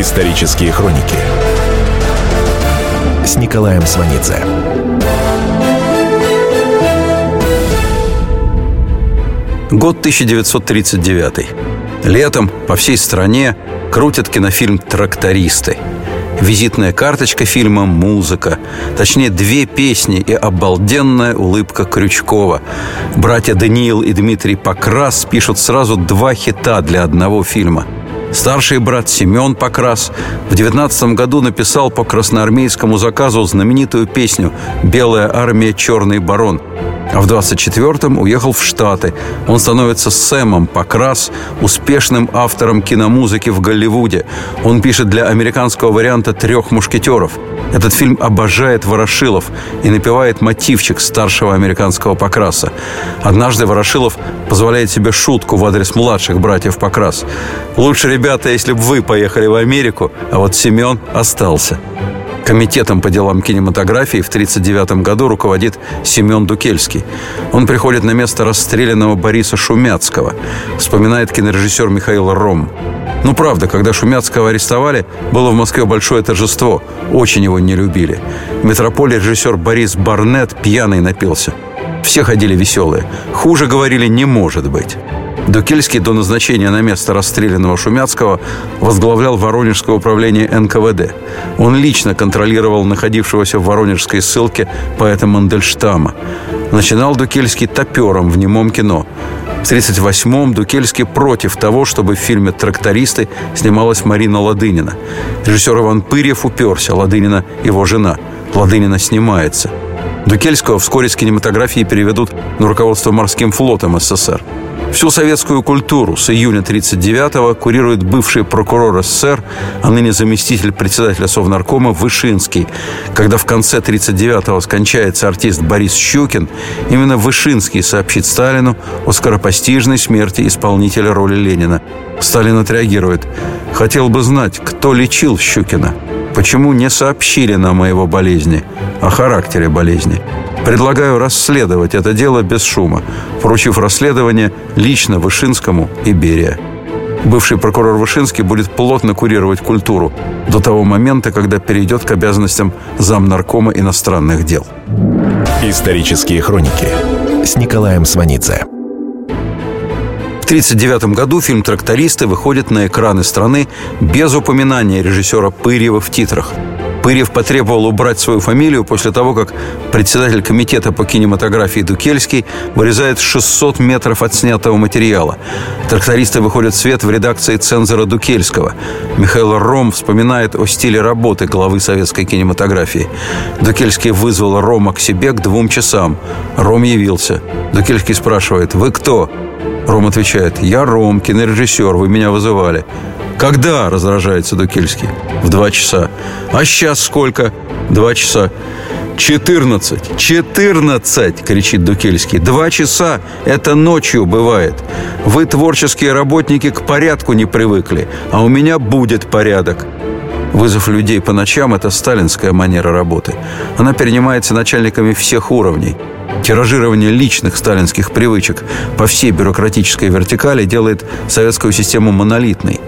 Исторические хроники с Николаем Сванидзе. Год 1939. Летом по всей стране крутят кинофильм «Трактористы». Визитная карточка фильма «Музыка». Точнее, две песни и обалденная улыбка Крючкова. Братья Даниил и Дмитрий Покрас пишут сразу два хита для одного фильма – Старший брат Семен Покрас в 19 году написал по красноармейскому заказу знаменитую песню «Белая армия, черный барон», а в 24-м уехал в Штаты. Он становится Сэмом Покрас, успешным автором киномузыки в Голливуде. Он пишет для американского варианта «Трех мушкетеров». Этот фильм обожает Ворошилов и напевает мотивчик старшего американского Покраса. Однажды Ворошилов позволяет себе шутку в адрес младших братьев Покрас. «Лучше, ребята, если бы вы поехали в Америку, а вот Семен остался». Комитетом по делам кинематографии в 1939 году руководит Семен Дукельский. Он приходит на место расстрелянного Бориса Шумяцкого, вспоминает кинорежиссер Михаил Ром. Ну, правда, когда Шумяцкого арестовали, было в Москве большое торжество. Очень его не любили. В метрополе режиссер Борис Барнет пьяный напился. Все ходили веселые. Хуже, говорили, не может быть. Дукельский до назначения на место расстрелянного Шумяцкого возглавлял Воронежское управление НКВД. Он лично контролировал находившегося в воронежской ссылке поэта Мандельштама. Начинал Дукельский топером в немом кино. В 1938-м Дукельский против того, чтобы в фильме «Трактористы» снималась Марина Ладынина. Режиссер Иван Пырьев уперся, Ладынина – его жена. Ладынина снимается. Дукельского вскоре с кинематографии переведут на руководство морским флотом СССР. Всю советскую культуру с июня 1939-го курирует бывший прокурор СССР, а ныне заместитель председателя Совнаркома Вышинский. Когда в конце 1939-го скончается артист Борис Щукин, именно Вышинский сообщит Сталину о скоропостижной смерти исполнителя роли Ленина. Сталин отреагирует. «Хотел бы знать, кто лечил Щукина. Почему не сообщили нам о его болезни, о характере болезни?» Предлагаю расследовать это дело без шума, поручив расследование лично Вышинскому и Берия. Бывший прокурор Вышинский будет плотно курировать культуру до того момента, когда перейдет к обязанностям замнаркома иностранных дел. Исторические хроники с Николаем Сванидзе. В 1939 году фильм «Трактористы» выходит на экраны страны без упоминания режиссера Пырьева в титрах – Пырев потребовал убрать свою фамилию после того, как председатель комитета по кинематографии Дукельский вырезает 600 метров от снятого материала. Трактористы выходят в свет в редакции цензора Дукельского. Михаил Ром вспоминает о стиле работы главы советской кинематографии. Дукельский вызвал Рома к себе к двум часам. Ром явился. Дукельский спрашивает «Вы кто?» Ром отвечает «Я Ром, кинорежиссер, вы меня вызывали». «Когда?» – раздражается Дукельский. «В два часа». «А сейчас сколько?» «Два часа». «Четырнадцать! Четырнадцать!» – кричит Дукельский. «Два часа – это ночью бывает. Вы, творческие работники, к порядку не привыкли, а у меня будет порядок». Вызов людей по ночам – это сталинская манера работы. Она перенимается начальниками всех уровней – Тиражирование личных сталинских привычек по всей бюрократической вертикали делает советскую систему монолитной.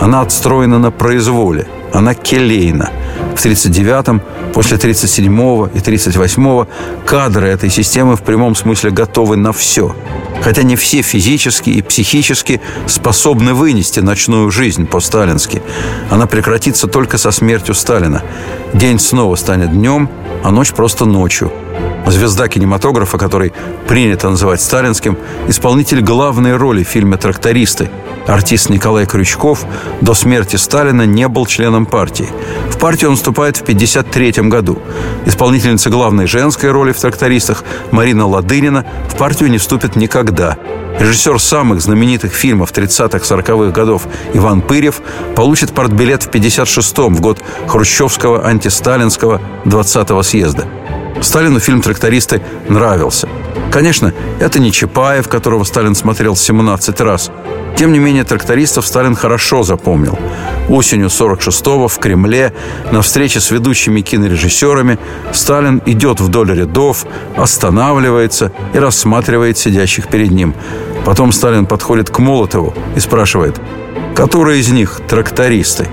Она отстроена на произволе, она келейна. В 1939-м, после 1937-го и 1938-го кадры этой системы в прямом смысле готовы на все. Хотя не все физически и психически способны вынести ночную жизнь по-сталински. Она прекратится только со смертью Сталина. День снова станет днем, а ночь просто ночью – звезда кинематографа, который принято называть сталинским, исполнитель главной роли в фильме «Трактористы». Артист Николай Крючков до смерти Сталина не был членом партии. В партию он вступает в 1953 году. Исполнительница главной женской роли в «Трактористах» Марина Ладынина в партию не вступит никогда. Режиссер самых знаменитых фильмов 30-40-х годов Иван Пырев получит партбилет в 1956-м, в год Хрущевского антисталинского 20-го съезда. Сталину фильм «Трактористы» нравился. Конечно, это не Чапаев, которого Сталин смотрел 17 раз. Тем не менее, трактористов Сталин хорошо запомнил. Осенью 46-го в Кремле на встрече с ведущими кинорежиссерами Сталин идет вдоль рядов, останавливается и рассматривает сидящих перед ним. Потом Сталин подходит к Молотову и спрашивает, «Которые из них трактористы?»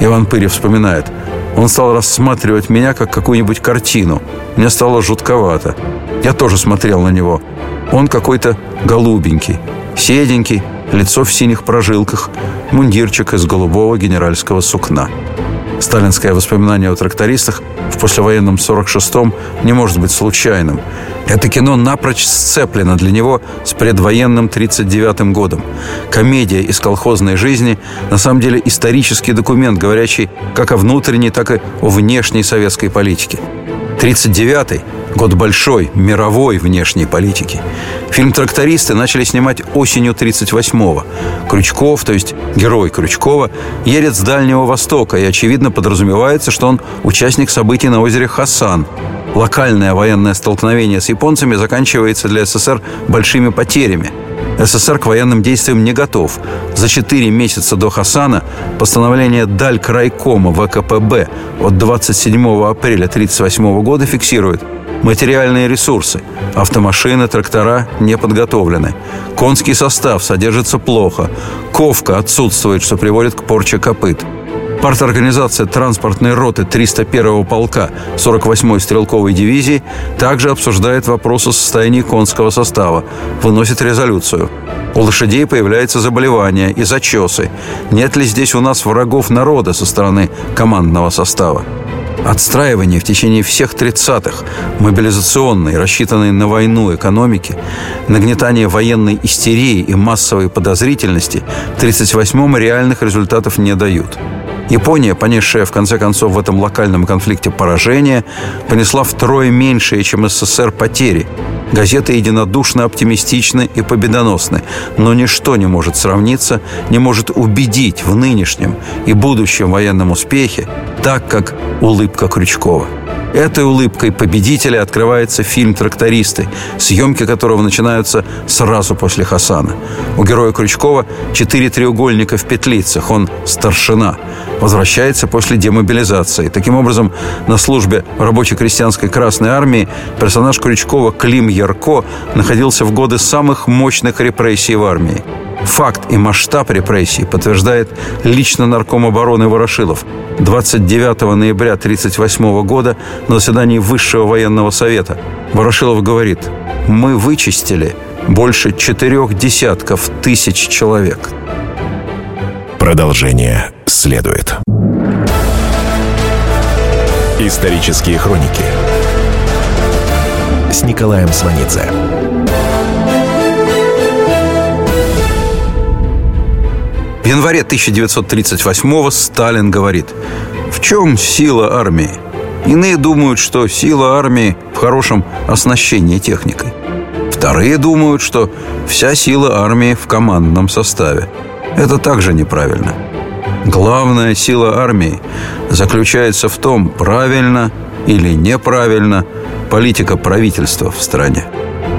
Иван Пырев вспоминает. Он стал рассматривать меня как какую-нибудь картину. Мне стало жутковато. Я тоже смотрел на него. Он какой-то голубенький, седенький, лицо в синих прожилках, мундирчик из голубого генеральского сукна. Сталинское воспоминание о трактористах в послевоенном 46-м не может быть случайным. Это кино напрочь сцеплено для него с предвоенным 39-м годом. Комедия из колхозной жизни на самом деле исторический документ, говорящий как о внутренней, так и о внешней советской политике. 39-й год большой, мировой внешней политики. Фильм «Трактористы» начали снимать осенью 38-го. Крючков, то есть герой Крючкова, едет с Дальнего Востока, и, очевидно, подразумевается, что он участник событий на озере Хасан. Локальное военное столкновение с японцами заканчивается для СССР большими потерями – СССР к военным действиям не готов. За четыре месяца до Хасана постановление Дальк Райкома ВКПБ от 27 апреля 1938 года фиксирует Материальные ресурсы. Автомашины, трактора не подготовлены. Конский состав содержится плохо. Ковка отсутствует, что приводит к порче копыт. Парторганизация транспортной роты 301-го полка 48-й стрелковой дивизии также обсуждает вопрос о состоянии конского состава, выносит резолюцию. У лошадей появляется заболевание и зачесы. Нет ли здесь у нас врагов народа со стороны командного состава? Отстраивание в течение всех 30-х мобилизационной, рассчитанной на войну экономики, нагнетание военной истерии и массовой подозрительности в 38-м реальных результатов не дают. Япония, понесшая в конце концов в этом локальном конфликте поражение, понесла втрое меньшее, чем СССР, потери. Газеты единодушно оптимистичны и победоносны, но ничто не может сравниться, не может убедить в нынешнем и будущем военном успехе так, как улыбка Крючкова. Этой улыбкой победителя открывается фильм «Трактористы», съемки которого начинаются сразу после Хасана. У героя Крючкова четыре треугольника в петлицах. Он старшина. Возвращается после демобилизации. Таким образом, на службе рабоче-крестьянской Красной Армии персонаж Крючкова Клим Ярко находился в годы самых мощных репрессий в армии. Факт и масштаб репрессий подтверждает лично нарком обороны Ворошилов. 29 ноября 1938 года на заседании Высшего военного совета Ворошилов говорит «Мы вычистили больше четырех десятков тысяч человек». Продолжение следует. Исторические хроники с Николаем Сванидзе. В январе 1938-го Сталин говорит, в чем сила армии? Иные думают, что сила армии в хорошем оснащении техникой. Вторые думают, что вся сила армии в командном составе. Это также неправильно. Главная сила армии заключается в том, правильно или неправильно политика правительства в стране.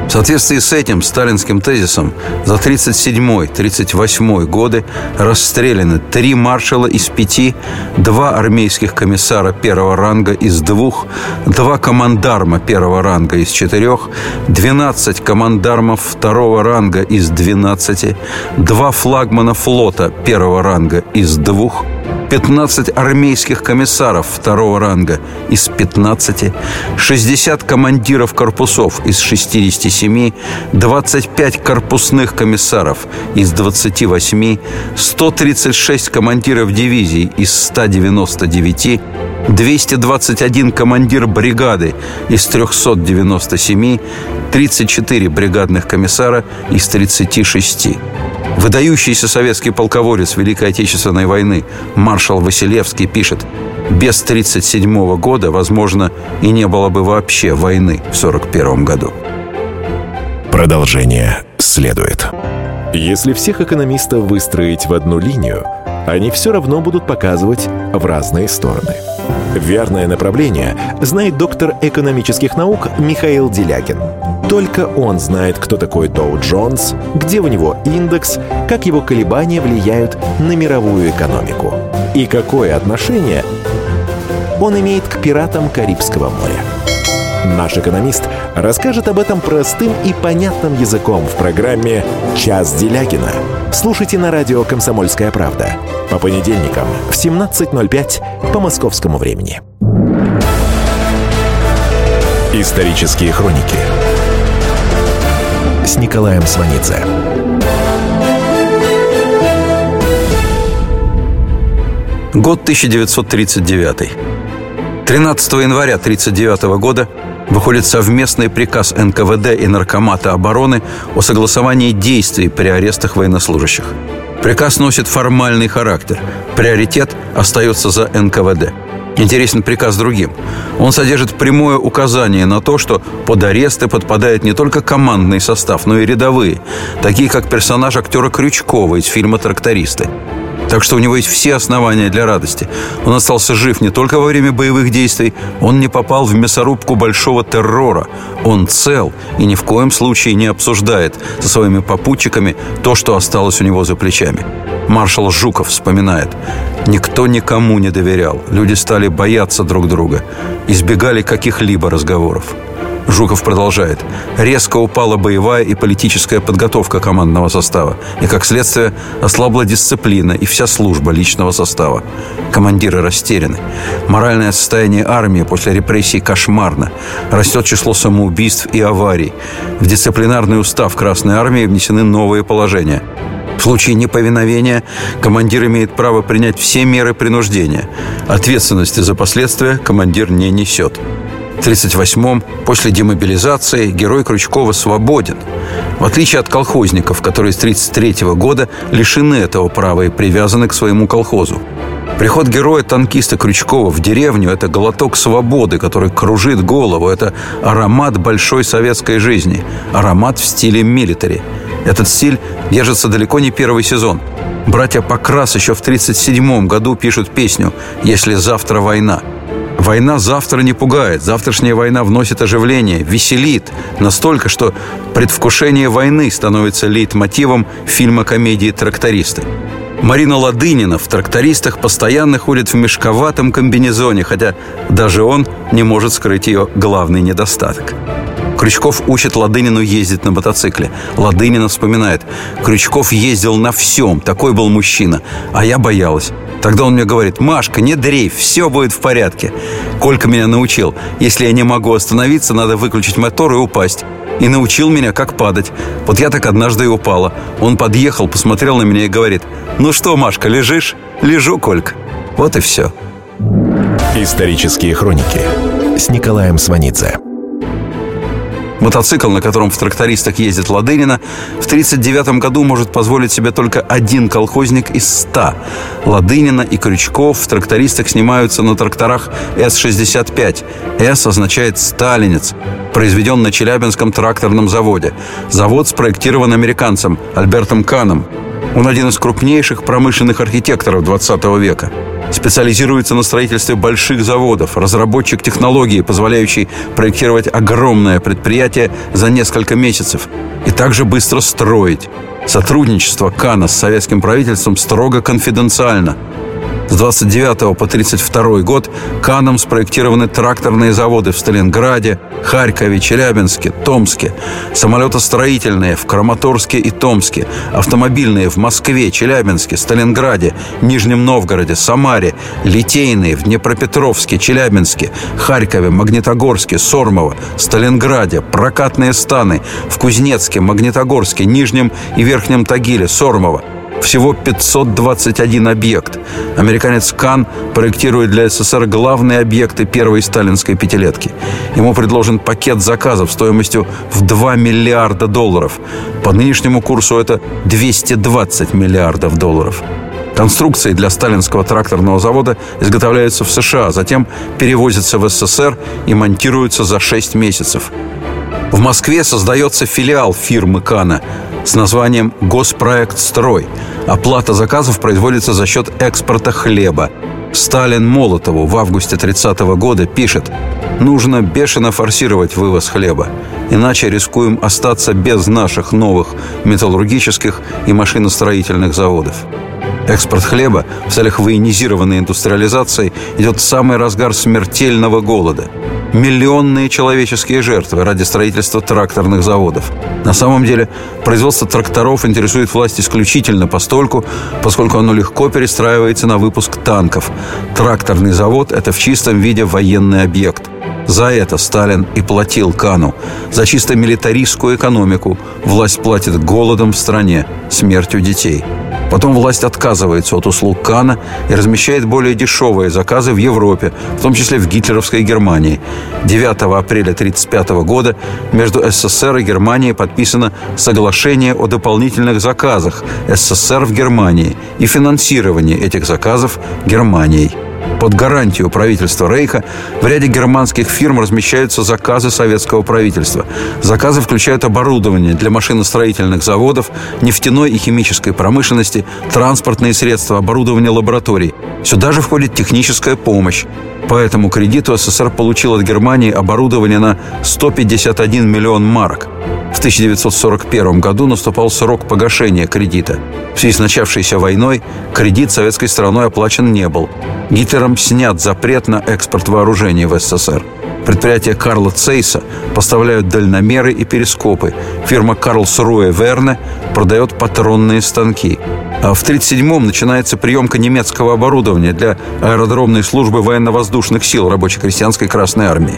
В соответствии с этим сталинским тезисом за 1937-1938 годы расстреляны три маршала из пяти, два армейских комиссара первого ранга из двух, два командарма первого ранга из четырех, 12 командармов второго ранга из 12, два флагмана флота первого ранга из двух – 15 армейских комиссаров второго ранга из 15, 60 командиров корпусов из 67, 25 корпусных комиссаров из 28, 136 командиров дивизий из 199, 221 командир бригады из 397, 34 бригадных комиссара из 36. Выдающийся советский полководец Великой Отечественной войны маршал Василевский пишет «Без 1937 года, возможно, и не было бы вообще войны в 1941 году». Продолжение следует. Если всех экономистов выстроить в одну линию, они все равно будут показывать в разные стороны. Верное направление знает доктор экономических наук Михаил Делякин – только он знает, кто такой Доу Джонс, где у него индекс, как его колебания влияют на мировую экономику и какое отношение он имеет к пиратам Карибского моря. Наш экономист расскажет об этом простым и понятным языком в программе «Час Делягина» слушайте на радио «Комсомольская правда» по понедельникам в 17.05 по московскому времени. Исторические хроники с Николаем Сванидзе. Год 1939. 13 января 1939 года выходит совместный приказ НКВД и Наркомата обороны о согласовании действий при арестах военнослужащих. Приказ носит формальный характер. Приоритет остается за НКВД. Интересен приказ другим. Он содержит прямое указание на то, что под аресты подпадает не только командный состав, но и рядовые, такие как персонаж актера Крючкова из фильма «Трактористы». Так что у него есть все основания для радости. Он остался жив не только во время боевых действий, он не попал в мясорубку большого террора. Он цел и ни в коем случае не обсуждает со своими попутчиками то, что осталось у него за плечами. Маршал Жуков вспоминает. Никто никому не доверял. Люди стали бояться друг друга. Избегали каких-либо разговоров. Жуков продолжает. Резко упала боевая и политическая подготовка командного состава. И, как следствие, ослабла дисциплина и вся служба личного состава. Командиры растеряны. Моральное состояние армии после репрессий кошмарно. Растет число самоубийств и аварий. В дисциплинарный устав Красной Армии внесены новые положения. В случае неповиновения командир имеет право принять все меры принуждения. Ответственности за последствия командир не несет. В 1938-м, после демобилизации, герой Крючкова свободен. В отличие от колхозников, которые с 1933 года лишены этого права и привязаны к своему колхозу. Приход героя танкиста Крючкова в деревню – это глоток свободы, который кружит голову. Это аромат большой советской жизни. Аромат в стиле милитари. Этот стиль держится далеко не первый сезон. Братья Покрас еще в 1937 году пишут песню «Если завтра война». Война завтра не пугает. Завтрашняя война вносит оживление, веселит. Настолько, что предвкушение войны становится лейтмотивом фильма-комедии «Трактористы». Марина Ладынина в «Трактористах» постоянно ходит в мешковатом комбинезоне, хотя даже он не может скрыть ее главный недостаток. Крючков учит Ладынину ездить на мотоцикле. Ладынина вспоминает. Крючков ездил на всем, такой был мужчина. А я боялась. Тогда он мне говорит, Машка, не дрейф, все будет в порядке. Колька меня научил. Если я не могу остановиться, надо выключить мотор и упасть. И научил меня, как падать. Вот я так однажды и упала. Он подъехал, посмотрел на меня и говорит, ну что, Машка, лежишь? Лежу, Колька. Вот и все. Исторические хроники с Николаем Сванидзе. Мотоцикл, на котором в трактористах ездит Ладынина, в 1939 году может позволить себе только один колхозник из ста. Ладынина и Крючков в трактористах снимаются на тракторах С-65. «С» означает «сталинец», произведен на Челябинском тракторном заводе. Завод спроектирован американцем Альбертом Каном. Он один из крупнейших промышленных архитекторов 20 века. Специализируется на строительстве больших заводов, разработчик технологии, позволяющей проектировать огромное предприятие за несколько месяцев и также быстро строить. Сотрудничество Кана с советским правительством строго конфиденциально – с 29 по 32 год Каном спроектированы тракторные заводы в Сталинграде, Харькове, Челябинске, Томске, самолетостроительные в Краматорске и Томске, автомобильные в Москве, Челябинске, Сталинграде, Нижнем Новгороде, Самаре, литейные в Днепропетровске, Челябинске, Харькове, Магнитогорске, Сормово, Сталинграде, прокатные станы в Кузнецке, Магнитогорске, Нижнем и Верхнем Тагиле, Сормово – всего 521 объект. Американец Кан проектирует для СССР главные объекты первой сталинской пятилетки. Ему предложен пакет заказов стоимостью в 2 миллиарда долларов. По нынешнему курсу это 220 миллиардов долларов. Конструкции для сталинского тракторного завода изготовляются в США, затем перевозятся в СССР и монтируются за 6 месяцев. В Москве создается филиал фирмы Кана с названием «Госпроект Строй». Оплата заказов производится за счет экспорта хлеба. Сталин Молотову в августе 30 -го года пишет «Нужно бешено форсировать вывоз хлеба, иначе рискуем остаться без наших новых металлургических и машиностроительных заводов». Экспорт хлеба в целях военизированной индустриализации идет в самый разгар смертельного голода – миллионные человеческие жертвы ради строительства тракторных заводов. На самом деле, производство тракторов интересует власть исключительно постольку, поскольку оно легко перестраивается на выпуск танков. Тракторный завод – это в чистом виде военный объект – за это Сталин и платил Кану. За чисто милитаристскую экономику власть платит голодом в стране, смертью детей. Потом власть отказывается от услуг Кана и размещает более дешевые заказы в Европе, в том числе в гитлеровской Германии. 9 апреля 1935 года между СССР и Германией подписано соглашение о дополнительных заказах СССР в Германии и финансировании этих заказов Германией. Под гарантию правительства Рейха в ряде германских фирм размещаются заказы советского правительства. Заказы включают оборудование для машиностроительных заводов, нефтяной и химической промышленности, транспортные средства, оборудование лабораторий. Сюда же входит техническая помощь. По этому кредиту СССР получил от Германии оборудование на 151 миллион марок. В 1941 году наступал срок погашения кредита. В связи с начавшейся войной кредит советской стороной оплачен не был. Гитлером снят запрет на экспорт вооружений в СССР. Предприятия Карла Цейса поставляют дальномеры и перископы. Фирма Карлсруэ Верне продает патронные станки. А в 1937-м начинается приемка немецкого оборудования для аэродромной службы военно-воздушных сил рабоче-крестьянской Красной Армии.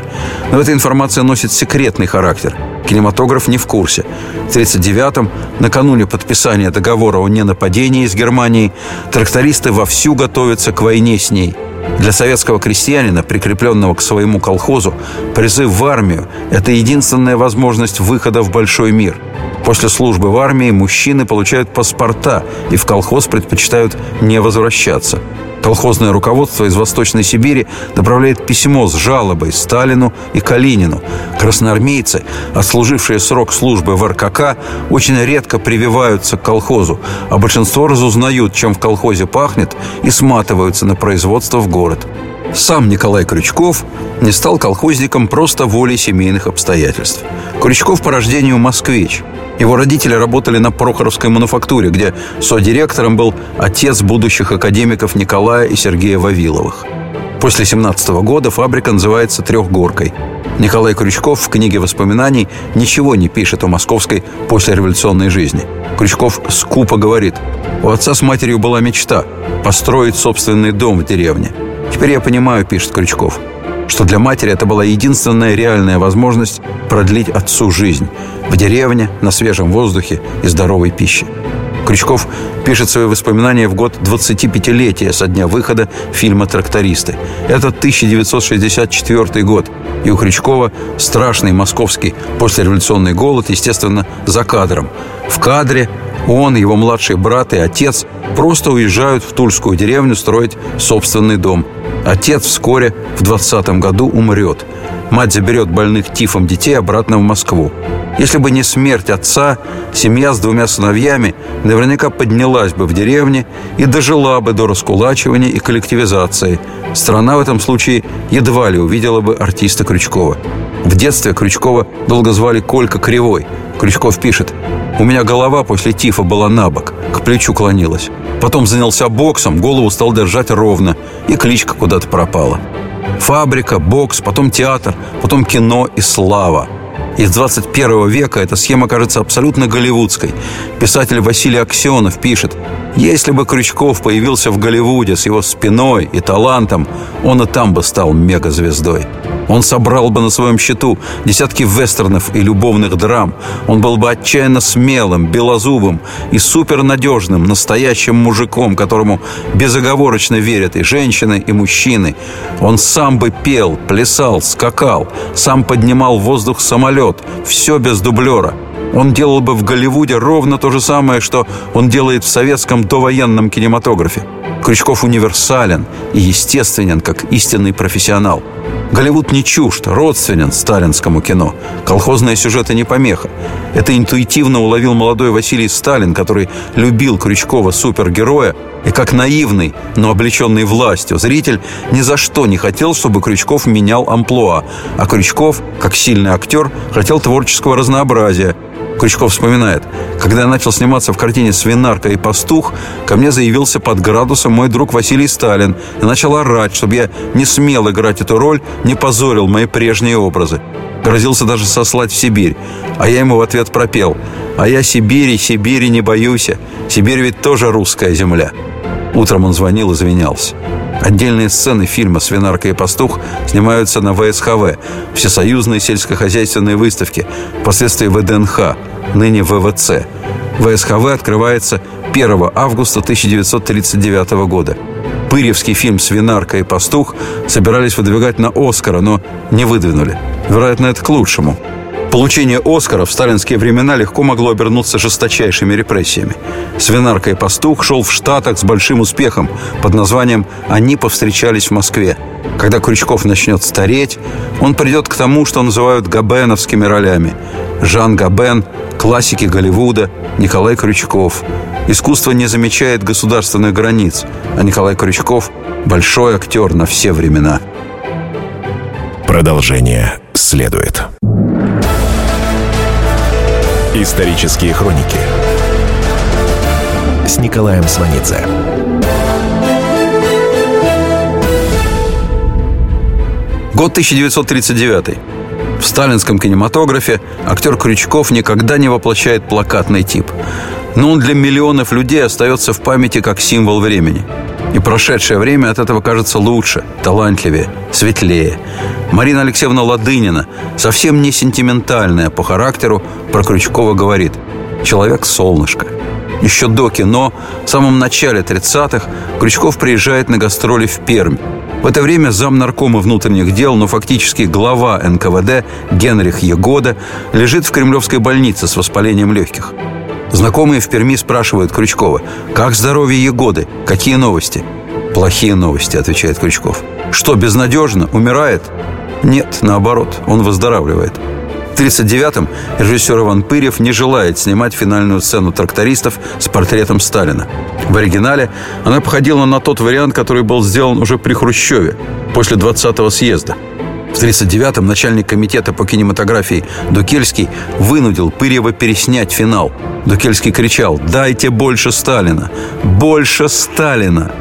Но эта информация носит секретный характер. Кинематограф не в курсе. В 1939-м, накануне подписания договора о ненападении с Германией, трактористы вовсю готовятся к войне с ней – для советского крестьянина, прикрепленного к своему колхозу, призыв в армию – это единственная возможность выхода в большой мир. После службы в армии мужчины получают паспорта и в колхоз предпочитают не возвращаться – Колхозное руководство из Восточной Сибири направляет письмо с жалобой Сталину и Калинину. Красноармейцы, отслужившие срок службы в РКК, очень редко прививаются к колхозу, а большинство разузнают, чем в колхозе пахнет, и сматываются на производство в город. Сам Николай Крючков не стал колхозником просто волей семейных обстоятельств. Крючков по рождению москвич – его родители работали на Прохоровской мануфактуре, где содиректором был отец будущих академиков Николая и Сергея Вавиловых. После 17 года фабрика называется «Трехгоркой». Николай Крючков в книге воспоминаний ничего не пишет о московской послереволюционной жизни. Крючков скупо говорит, у отца с матерью была мечта – построить собственный дом в деревне. Теперь я понимаю, пишет Крючков, что для матери это была единственная реальная возможность продлить отцу жизнь в деревне, на свежем воздухе и здоровой пище. Крючков пишет свои воспоминания в год 25-летия со дня выхода фильма «Трактористы». Это 1964 год, и у Крючкова страшный московский послереволюционный голод, естественно, за кадром. В кадре он, его младший брат и отец просто уезжают в Тульскую деревню строить собственный дом. Отец вскоре, в 20 году, умрет. Мать заберет больных тифом детей обратно в Москву. Если бы не смерть отца, семья с двумя сыновьями наверняка поднялась бы в деревне и дожила бы до раскулачивания и коллективизации. Страна в этом случае едва ли увидела бы артиста Крючкова. В детстве Крючкова долго звали Колька Кривой. Крючков пишет «У меня голова после тифа была на бок, к плечу клонилась. Потом занялся боксом, голову стал держать ровно, и кличка куда-то пропала. Фабрика, бокс, потом театр, потом кино и слава – из 21 века эта схема кажется абсолютно голливудской. Писатель Василий Аксенов пишет, «Если бы Крючков появился в Голливуде с его спиной и талантом, он и там бы стал мегазвездой». Он собрал бы на своем счету десятки вестернов и любовных драм. Он был бы отчаянно смелым, белозубым и супернадежным, настоящим мужиком, которому безоговорочно верят и женщины, и мужчины. Он сам бы пел, плясал, скакал, сам поднимал в воздух самолет. Все без дублера. Он делал бы в Голливуде ровно то же самое, что он делает в советском довоенном кинематографе. Крючков универсален и естественен, как истинный профессионал. Голливуд не чужд, родственен сталинскому кино. Колхозные сюжеты не помеха. Это интуитивно уловил молодой Василий Сталин, который любил Крючкова супергероя, и как наивный, но облеченный властью зритель ни за что не хотел, чтобы Крючков менял амплуа, а Крючков, как сильный актер, хотел творческого разнообразия – Крючков вспоминает, когда я начал сниматься в картине «Свинарка и пастух», ко мне заявился под градусом мой друг Василий Сталин и начал орать, чтобы я не смел играть эту роль, не позорил мои прежние образы. Грозился даже сослать в Сибирь. А я ему в ответ пропел «А я Сибири, Сибири не боюсь. Сибирь ведь тоже русская земля». Утром он звонил и извинялся. Отдельные сцены фильма «Свинарка и пастух» снимаются на ВСХВ, Всесоюзной сельскохозяйственной выставке, впоследствии ВДНХ, ныне ВВЦ. ВСХВ открывается 1 августа 1939 года. Пыревский фильм «Свинарка и пастух» собирались выдвигать на «Оскара», но не выдвинули. Вероятно, это к лучшему – Получение Оскара в сталинские времена легко могло обернуться жесточайшими репрессиями. Свинарка и пастух шел в Штатах с большим успехом под названием «Они повстречались в Москве». Когда Крючков начнет стареть, он придет к тому, что называют габеновскими ролями. Жан Габен, классики Голливуда, Николай Крючков. Искусство не замечает государственных границ, а Николай Крючков – большой актер на все времена. Продолжение следует. Исторические хроники с Николаем Сванидзе. Год 1939. В сталинском кинематографе актер Крючков никогда не воплощает плакатный тип. Но он для миллионов людей остается в памяти как символ времени – и прошедшее время от этого кажется лучше, талантливее, светлее. Марина Алексеевна Ладынина, совсем не сентиментальная по характеру, про Крючкова говорит «Человек солнышко». Еще до кино, в самом начале 30-х, Крючков приезжает на гастроли в Пермь. В это время зам наркома внутренних дел, но фактически глава НКВД Генрих Егода лежит в кремлевской больнице с воспалением легких. Знакомые в Перми спрашивают Крючкова, как здоровье Егоды, какие новости? Плохие новости, отвечает Крючков. Что, безнадежно? Умирает? Нет, наоборот, он выздоравливает. В 1939-м режиссер Иван Пырев не желает снимать финальную сцену трактористов с портретом Сталина. В оригинале она походила на тот вариант, который был сделан уже при Хрущеве, после 20-го съезда – в 1939-м начальник комитета по кинематографии Дукельский вынудил Пырьева переснять финал. Дукельский кричал «Дайте больше Сталина! Больше Сталина!»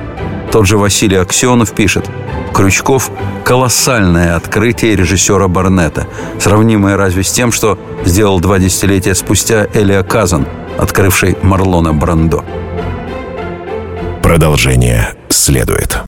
Тот же Василий Аксенов пишет Крючков – колоссальное открытие режиссера Барнета, сравнимое разве с тем, что сделал два десятилетия спустя Элия Казан, открывший Марлона Брандо. Продолжение следует.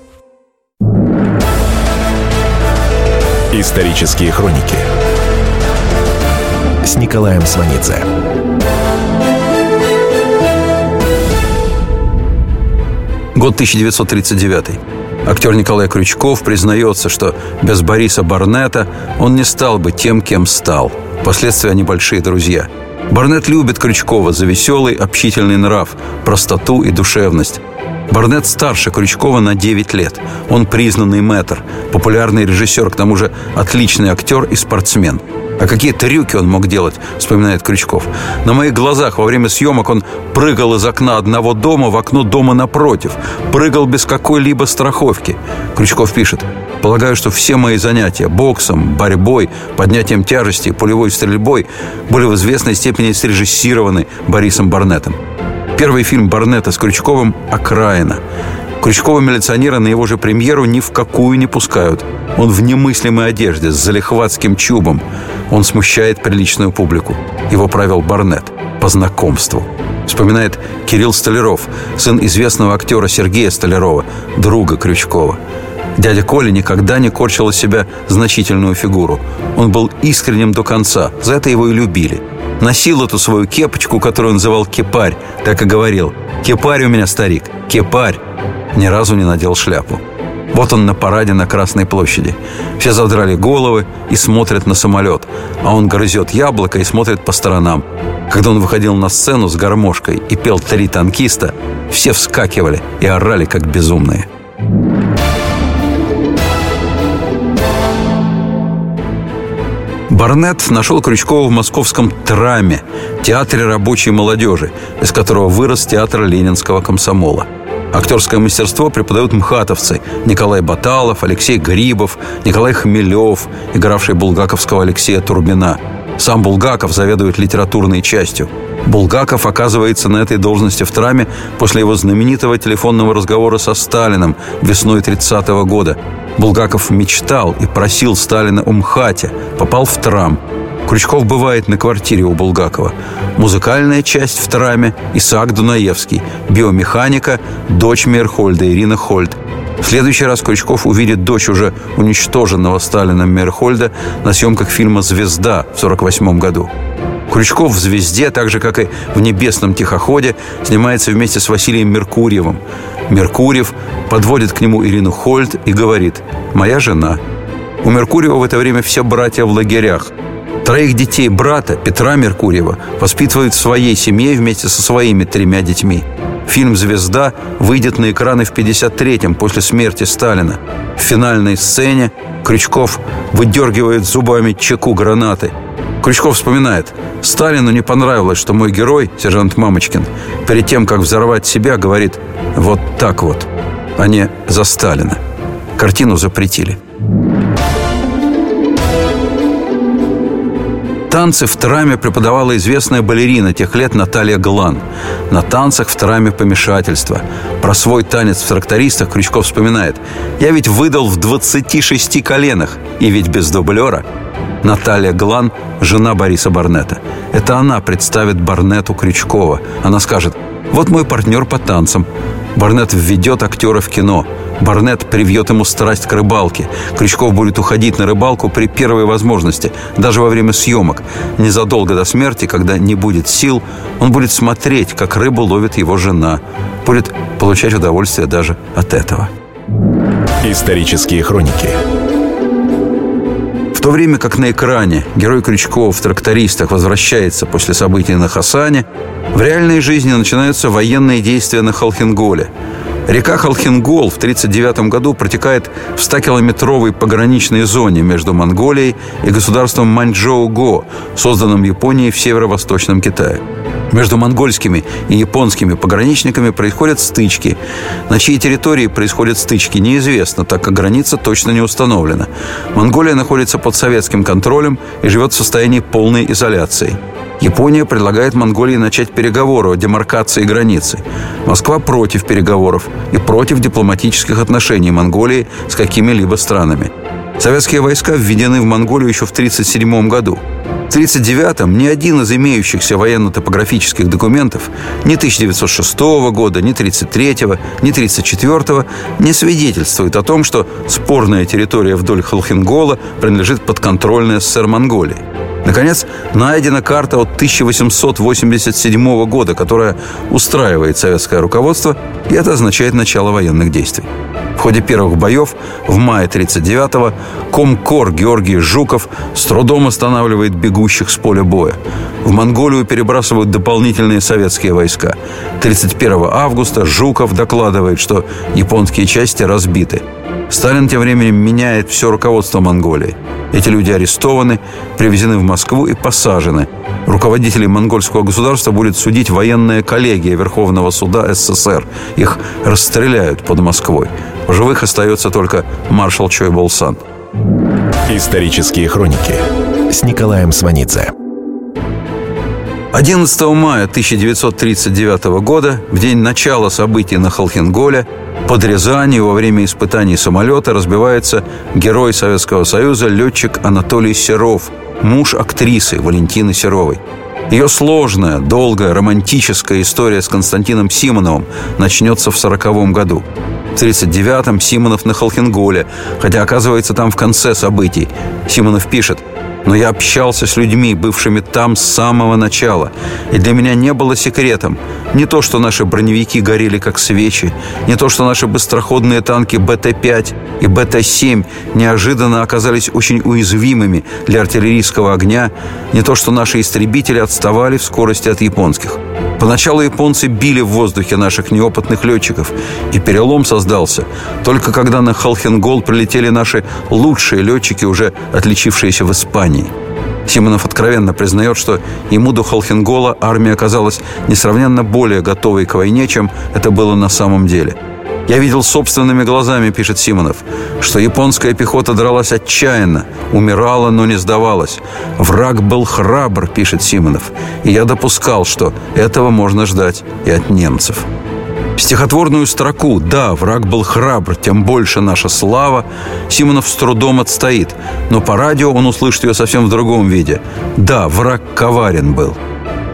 Исторические хроники с Николаем Сванидзе. Год 1939. Актер Николай Крючков признается, что без Бориса Барнета он не стал бы тем, кем стал. Впоследствии они большие друзья. Барнет любит Крючкова за веселый, общительный нрав, простоту и душевность. Барнет старше Крючкова на 9 лет. Он признанный мэтр, популярный режиссер, к тому же отличный актер и спортсмен – а какие трюки он мог делать, вспоминает Крючков. На моих глазах во время съемок он прыгал из окна одного дома в окно дома напротив. Прыгал без какой-либо страховки. Крючков пишет. Полагаю, что все мои занятия боксом, борьбой, поднятием тяжести, пулевой стрельбой были в известной степени срежиссированы Борисом Барнетом. Первый фильм Барнета с Крючковым «Окраина». Крючкова милиционера на его же премьеру ни в какую не пускают. Он в немыслимой одежде, с залихватским чубом. Он смущает приличную публику. Его правил Барнет по знакомству. Вспоминает Кирилл Столяров, сын известного актера Сергея Столярова, друга Крючкова. Дядя Коля никогда не корчил из себя значительную фигуру. Он был искренним до конца, за это его и любили. Носил эту свою кепочку, которую он называл кепарь, так и говорил. «Кепарь у меня, старик, кепарь!» Ни разу не надел шляпу. Вот он на параде на Красной площади. Все задрали головы и смотрят на самолет, а он грызет яблоко и смотрит по сторонам. Когда он выходил на сцену с гармошкой и пел «Три танкиста», все вскакивали и орали, как безумные. Барнетт нашел Крючкова в московском «Траме», театре рабочей молодежи, из которого вырос театр ленинского комсомола – Актерское мастерство преподают мхатовцы Николай Баталов, Алексей Грибов, Николай Хмелев, игравший булгаковского Алексея Турбина. Сам Булгаков заведует литературной частью. Булгаков оказывается на этой должности в траме после его знаменитого телефонного разговора со Сталином весной 30 -го года. Булгаков мечтал и просил Сталина о МХАТе, попал в трам – Крючков бывает на квартире у Булгакова. Музыкальная часть в траме Исаак Дунаевский. Биомеханика – дочь Мерхольда Ирина Хольд. В следующий раз Крючков увидит дочь уже уничтоженного Сталином Мерхольда на съемках фильма «Звезда» в 1948 году. Крючков в «Звезде», так же, как и в «Небесном тихоходе», снимается вместе с Василием Меркурьевым. Меркурьев подводит к нему Ирину Хольд и говорит «Моя жена». У Меркурьева в это время все братья в лагерях. Троих детей брата, Петра Меркурьева, воспитывают в своей семье вместе со своими тремя детьми. Фильм «Звезда» выйдет на экраны в 53-м, после смерти Сталина. В финальной сцене Крючков выдергивает зубами чеку гранаты. Крючков вспоминает, Сталину не понравилось, что мой герой, сержант Мамочкин, перед тем, как взорвать себя, говорит «вот так вот», а не «за Сталина». Картину запретили. Танцы в траме преподавала известная балерина тех лет Наталья Глан. На танцах в траме помешательство. Про свой танец в трактористах Крючков вспоминает. «Я ведь выдал в 26 коленах, и ведь без дублера». Наталья Глан – жена Бориса Барнета. Это она представит Барнету Крючкова. Она скажет «Вот мой партнер по танцам». Барнет введет актера в кино – Барнет привьет ему страсть к рыбалке. Крючков будет уходить на рыбалку при первой возможности, даже во время съемок. Незадолго до смерти, когда не будет сил, он будет смотреть, как рыбу ловит его жена. Будет получать удовольствие даже от этого. Исторические хроники то время как на экране герой Крючкова в «Трактористах» возвращается после событий на Хасане, в реальной жизни начинаются военные действия на Холхенголе – Река Халхингол в 1939 году протекает в 100-километровой пограничной зоне между Монголией и государством Маньчжоу-Го, созданным Японией в северо-восточном Китае. Между монгольскими и японскими пограничниками происходят стычки. На чьей территории происходят стычки, неизвестно, так как граница точно не установлена. Монголия находится под советским контролем и живет в состоянии полной изоляции. Япония предлагает Монголии начать переговоры о демаркации границы. Москва против переговоров и против дипломатических отношений Монголии с какими-либо странами. Советские войска введены в Монголию еще в 1937 году. В 1939-м ни один из имеющихся военно-топографических документов ни 1906 года, ни 1933, ни 1934 не свидетельствует о том, что спорная территория вдоль Холхенгола принадлежит подконтрольной СССР Монголии. Наконец, найдена карта от 1887 года, которая устраивает советское руководство, и это означает начало военных действий. В ходе первых боев в мае 1939-го комкор Георгий Жуков с трудом останавливает бегущих с поля боя. В Монголию перебрасывают дополнительные советские войска. 31 августа Жуков докладывает, что японские части разбиты – Сталин тем временем меняет все руководство Монголии. Эти люди арестованы, привезены в Москву и посажены. Руководителей монгольского государства будет судить военная коллегия Верховного суда СССР. Их расстреляют под Москвой. В живых остается только маршал Чой Болсан. Исторические хроники с Николаем Сванидзе. 11 мая 1939 года, в день начала событий на Холхенголе, под Рязанью во время испытаний самолета разбивается герой Советского Союза, летчик Анатолий Серов, муж актрисы Валентины Серовой. Ее сложная, долгая, романтическая история с Константином Симоновым начнется в 1940 году. В 1939-м Симонов на Холхенголе, хотя оказывается там в конце событий. Симонов пишет – но я общался с людьми, бывшими там с самого начала. И для меня не было секретом не то, что наши броневики горели как свечи, не то, что наши быстроходные танки БТ-5 и БТ-7 неожиданно оказались очень уязвимыми для артиллерийского огня, не то, что наши истребители отставали в скорости от японских. Поначалу японцы били в воздухе наших неопытных летчиков, и перелом создался только когда на Халхенгол прилетели наши лучшие летчики, уже отличившиеся в Испании. Симонов откровенно признает, что ему до Холхенгола армия оказалась несравненно более готовой к войне, чем это было на самом деле – я видел собственными глазами, пишет Симонов, что японская пехота дралась отчаянно, умирала, но не сдавалась. Враг был храбр, пишет Симонов, и я допускал, что этого можно ждать и от немцев. Стихотворную строку «Да, враг был храбр, тем больше наша слава» Симонов с трудом отстоит, но по радио он услышит ее совсем в другом виде. «Да, враг коварен был».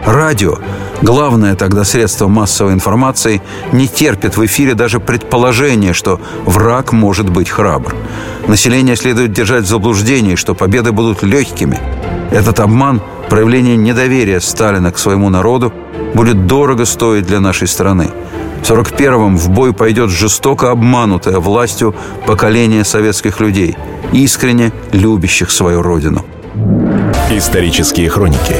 Радио главное тогда средство массовой информации, не терпит в эфире даже предположения, что враг может быть храбр. Население следует держать в заблуждении, что победы будут легкими. Этот обман, проявление недоверия Сталина к своему народу, будет дорого стоить для нашей страны. В 41-м в бой пойдет жестоко обманутое властью поколение советских людей, искренне любящих свою родину. Исторические хроники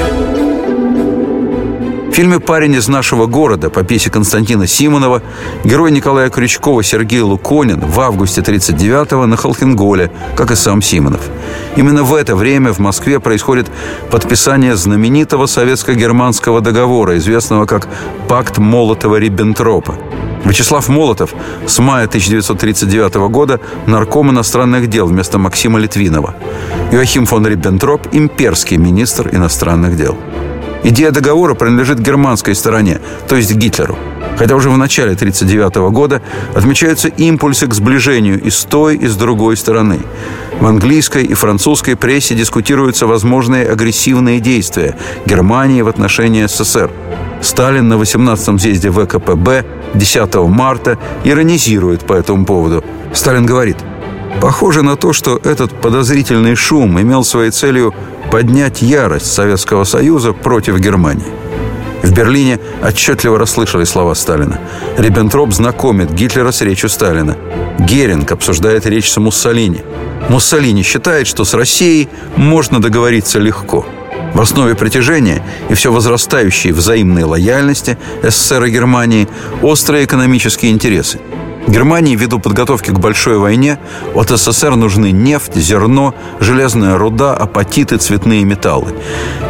фильме «Парень из нашего города» по пьесе Константина Симонова герой Николая Крючкова Сергей Луконин в августе 1939-го на Холхенголе, как и сам Симонов. Именно в это время в Москве происходит подписание знаменитого советско-германского договора, известного как «Пакт Молотова-Риббентропа». Вячеслав Молотов с мая 1939 года нарком иностранных дел вместо Максима Литвинова. Иоахим фон Риббентроп – имперский министр иностранных дел. Идея договора принадлежит германской стороне, то есть Гитлеру. Хотя уже в начале 1939 года отмечаются импульсы к сближению и с той, и с другой стороны. В английской и французской прессе дискутируются возможные агрессивные действия Германии в отношении СССР. Сталин на 18-м съезде ВКПБ 10 марта иронизирует по этому поводу. Сталин говорит, Похоже на то, что этот подозрительный шум имел своей целью поднять ярость Советского Союза против Германии. В Берлине отчетливо расслышали слова Сталина. Риббентроп знакомит Гитлера с речью Сталина. Геринг обсуждает речь с Муссолини. Муссолини считает, что с Россией можно договориться легко. В основе притяжения и все возрастающей взаимной лояльности СССР и Германии острые экономические интересы – Германии ввиду подготовки к большой войне от СССР нужны нефть, зерно, железная руда, апатиты, цветные металлы.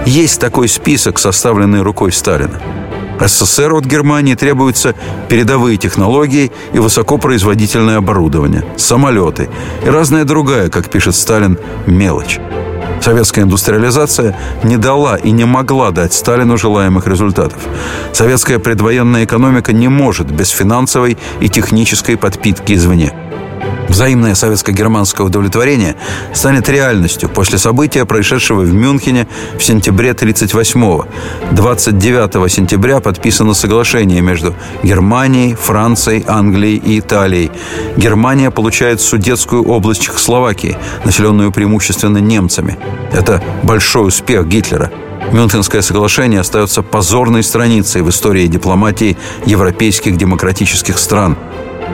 Есть такой список, составленный рукой Сталина. СССР от Германии требуются передовые технологии и высокопроизводительное оборудование, самолеты и разная другая, как пишет Сталин, мелочь. Советская индустриализация не дала и не могла дать Сталину желаемых результатов. Советская предвоенная экономика не может без финансовой и технической подпитки извне. Взаимное советско-германское удовлетворение станет реальностью после события, происшедшего в Мюнхене в сентябре 1938-го. 29 сентября подписано соглашение между Германией, Францией, Англией и Италией. Германия получает Судетскую область Чехословакии, населенную преимущественно немцами. Это большой успех Гитлера. Мюнхенское соглашение остается позорной страницей в истории дипломатии европейских демократических стран –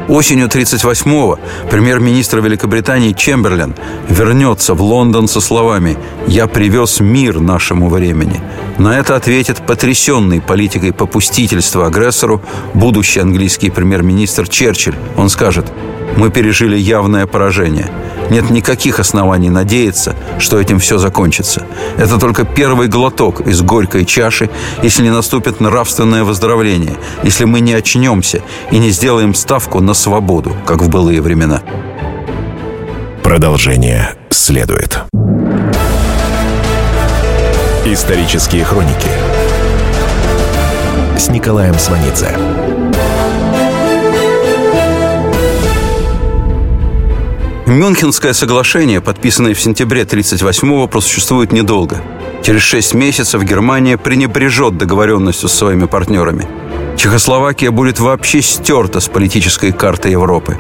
Осенью 1938-го премьер-министр Великобритании Чемберлен вернется в Лондон со словами «Я привез мир нашему времени». На это ответит потрясенный политикой попустительства агрессору будущий английский премьер-министр Черчилль. Он скажет «Мы пережили явное поражение. Нет никаких оснований надеяться, что этим все закончится. Это только первый глоток из горькой чаши, если не наступит нравственное выздоровление, если мы не очнемся и не сделаем ставку на свободу, как в былые времена. Продолжение следует. Исторические хроники с Николаем Сванидзе. Мюнхенское соглашение, подписанное в сентябре 1938-го, просуществует недолго. Через шесть месяцев Германия пренебрежет договоренностью с своими партнерами. Чехословакия будет вообще стерта с политической карты Европы.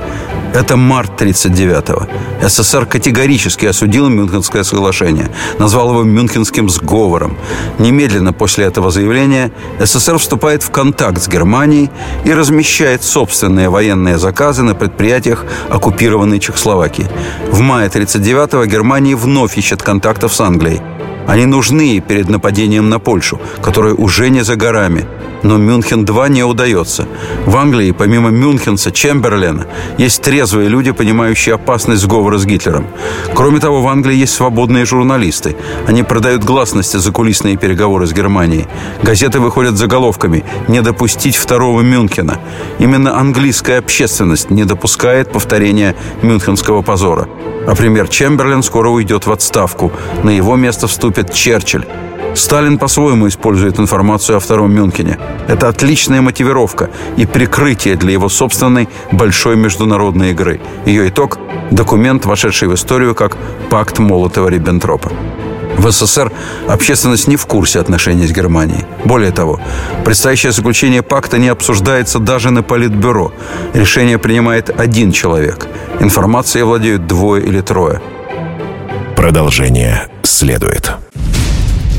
Это март 1939-го. СССР категорически осудил Мюнхенское соглашение, назвал его Мюнхенским сговором. Немедленно после этого заявления СССР вступает в контакт с Германией и размещает собственные военные заказы на предприятиях оккупированной Чехословакии. В мае 1939-го Германия вновь ищет контактов с Англией. Они нужны перед нападением на Польшу, которая уже не за горами. Но Мюнхен-2 не удается. В Англии, помимо Мюнхенса, Чемберлена, есть трезвые люди, понимающие опасность сговора с Гитлером. Кроме того, в Англии есть свободные журналисты. Они продают гласности за кулисные переговоры с Германией. Газеты выходят заголовками «Не допустить второго Мюнхена». Именно английская общественность не допускает повторения мюнхенского позора. А премьер Чемберлен скоро уйдет в отставку. На его место вступит Черчилль. Сталин по-своему использует информацию о Втором Мюнхене. Это отличная мотивировка и прикрытие для его собственной большой международной игры. Ее итог – документ, вошедший в историю как «Пакт Молотова-Риббентропа». В СССР общественность не в курсе отношений с Германией. Более того, предстоящее заключение пакта не обсуждается даже на Политбюро. Решение принимает один человек. Информацией владеют двое или трое. Продолжение следует.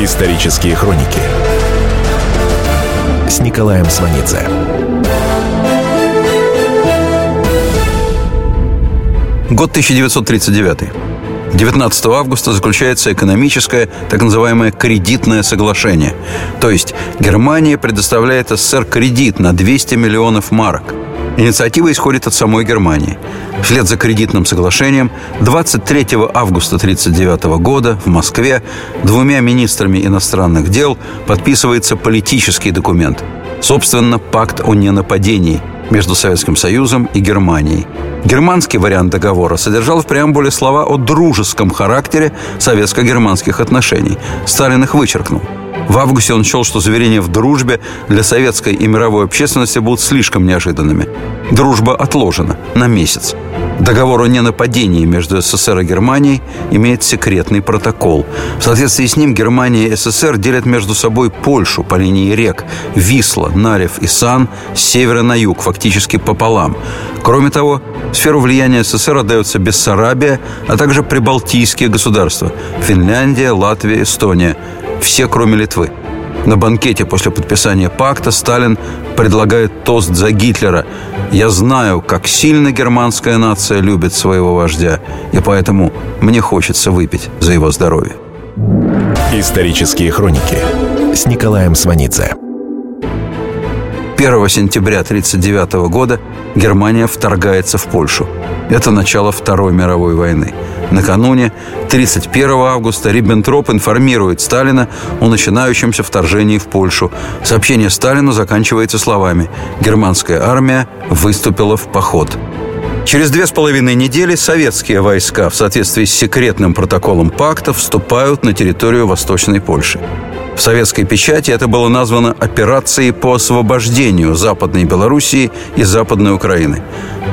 Исторические хроники с Николаем Сванидзе. Год 1939. 19 августа заключается экономическое, так называемое кредитное соглашение. То есть Германия предоставляет СССР кредит на 200 миллионов марок. Инициатива исходит от самой Германии. Вслед за кредитным соглашением 23 августа 1939 года в Москве двумя министрами иностранных дел подписывается политический документ. Собственно, пакт о ненападении между Советским Союзом и Германией. Германский вариант договора содержал в преамбуле слова о дружеском характере советско-германских отношений. Сталин их вычеркнул. В августе он счел, что заверения в дружбе для советской и мировой общественности будут слишком неожиданными. Дружба отложена на месяц. Договор о ненападении между СССР и Германией имеет секретный протокол. В соответствии с ним Германия и СССР делят между собой Польшу по линии рек Висла, Нарев и Сан с севера на юг, фактически пополам. Кроме того, сферу влияния СССР отдаются Бессарабия, а также прибалтийские государства – Финляндия, Латвия, Эстония – все, кроме Литвы. На банкете после подписания пакта Сталин предлагает тост за Гитлера. «Я знаю, как сильно германская нация любит своего вождя, и поэтому мне хочется выпить за его здоровье». Исторические хроники с Николаем Сванидзе. 1 сентября 1939 года Германия вторгается в Польшу. Это начало Второй мировой войны. Накануне, 31 августа, Риббентроп информирует Сталина о начинающемся вторжении в Польшу. Сообщение Сталину заканчивается словами «Германская армия выступила в поход». Через две с половиной недели советские войска в соответствии с секретным протоколом пакта вступают на территорию Восточной Польши. В советской печати это было названо операцией по освобождению Западной Белоруссии и Западной Украины.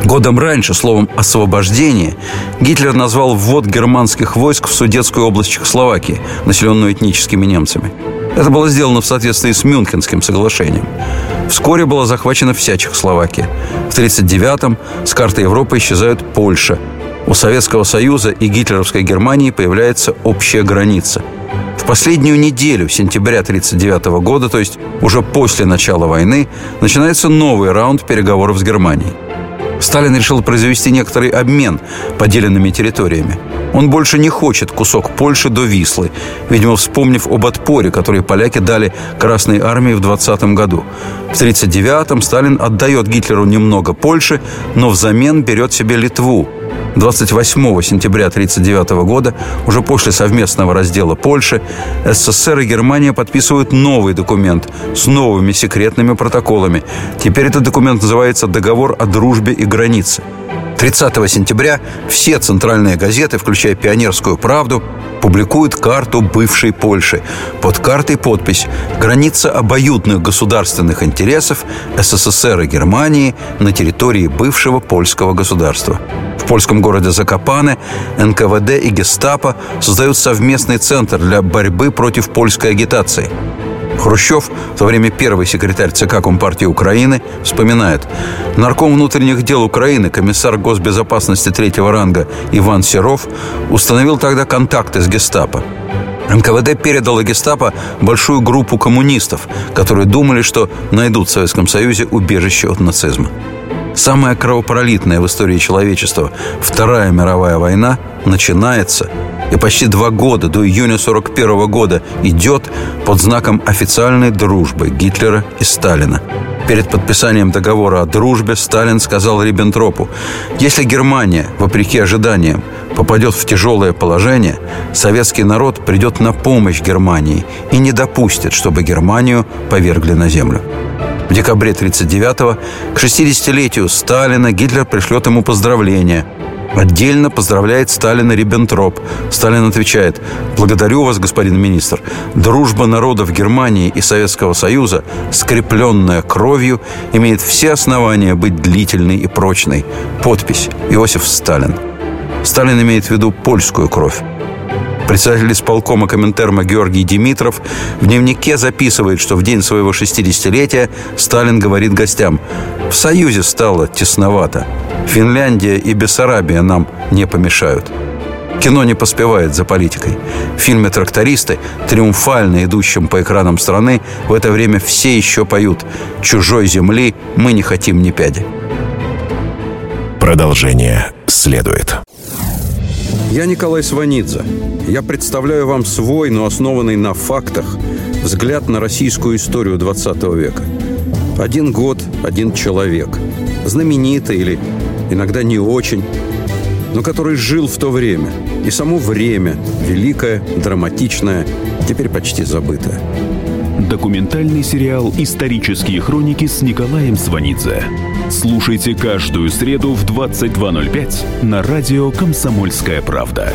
Годом раньше словом «освобождение» Гитлер назвал ввод германских войск в Судетскую область Чехословакии, населенную этническими немцами. Это было сделано в соответствии с Мюнхенским соглашением. Вскоре была захвачена вся Чехословакия. В 1939-м с карты Европы исчезают Польша. У Советского Союза и гитлеровской Германии появляется общая граница – в последнюю неделю сентября 1939 года, то есть уже после начала войны, начинается новый раунд переговоров с Германией. Сталин решил произвести некоторый обмен поделенными территориями. Он больше не хочет кусок Польши до Вислы, видимо, вспомнив об отпоре, который поляки дали Красной Армии в 20 году. В 1939-м Сталин отдает Гитлеру немного Польши, но взамен берет себе Литву. 28 сентября 1939 года, уже после совместного раздела Польши, СССР и Германия подписывают новый документ с новыми секретными протоколами. Теперь этот документ называется «Договор о дружбе и границе». 30 сентября все центральные газеты, включая «Пионерскую правду», публикуют карту бывшей Польши. Под картой подпись «Граница обоюдных государственных интересов СССР и Германии на территории бывшего польского государства». В польском городе Закопане НКВД и Гестапо создают совместный центр для борьбы против польской агитации – Хрущев, в то время первый секретарь ЦК Компартии Украины, вспоминает. Нарком внутренних дел Украины, комиссар госбезопасности третьего ранга Иван Серов установил тогда контакты с гестапо. НКВД передало гестапо большую группу коммунистов, которые думали, что найдут в Советском Союзе убежище от нацизма. Самая кровопролитная в истории человечества Вторая мировая война начинается и почти два года до июня 41 года идет под знаком официальной дружбы Гитлера и Сталина. Перед подписанием договора о дружбе Сталин сказал Риббентропу, если Германия, вопреки ожиданиям, попадет в тяжелое положение, советский народ придет на помощь Германии и не допустит, чтобы Германию повергли на землю. В декабре 1939-го к 60-летию Сталина Гитлер пришлет ему поздравления. Отдельно поздравляет Сталина Риббентроп. Сталин отвечает «Благодарю вас, господин министр. Дружба народов Германии и Советского Союза, скрепленная кровью, имеет все основания быть длительной и прочной. Подпись Иосиф Сталин». Сталин имеет в виду польскую кровь. Председатель исполкома Коминтерма Георгий Димитров в дневнике записывает, что в день своего 60-летия Сталин говорит гостям «В Союзе стало тесновато. Финляндия и Бессарабия нам не помешают». Кино не поспевает за политикой. В фильме «Трактористы», триумфально идущем по экранам страны, в это время все еще поют «Чужой земли мы не хотим ни пяди». Продолжение следует. Я Николай Сванидзе. Я представляю вам свой, но основанный на фактах, взгляд на российскую историю 20 века. Один год, один человек. Знаменитый или иногда не очень, но который жил в то время. И само время, великое, драматичное, теперь почти забытое. Документальный сериал «Исторические хроники» с Николаем Сванидзе. Слушайте каждую среду в 22.05 на радио «Комсомольская правда».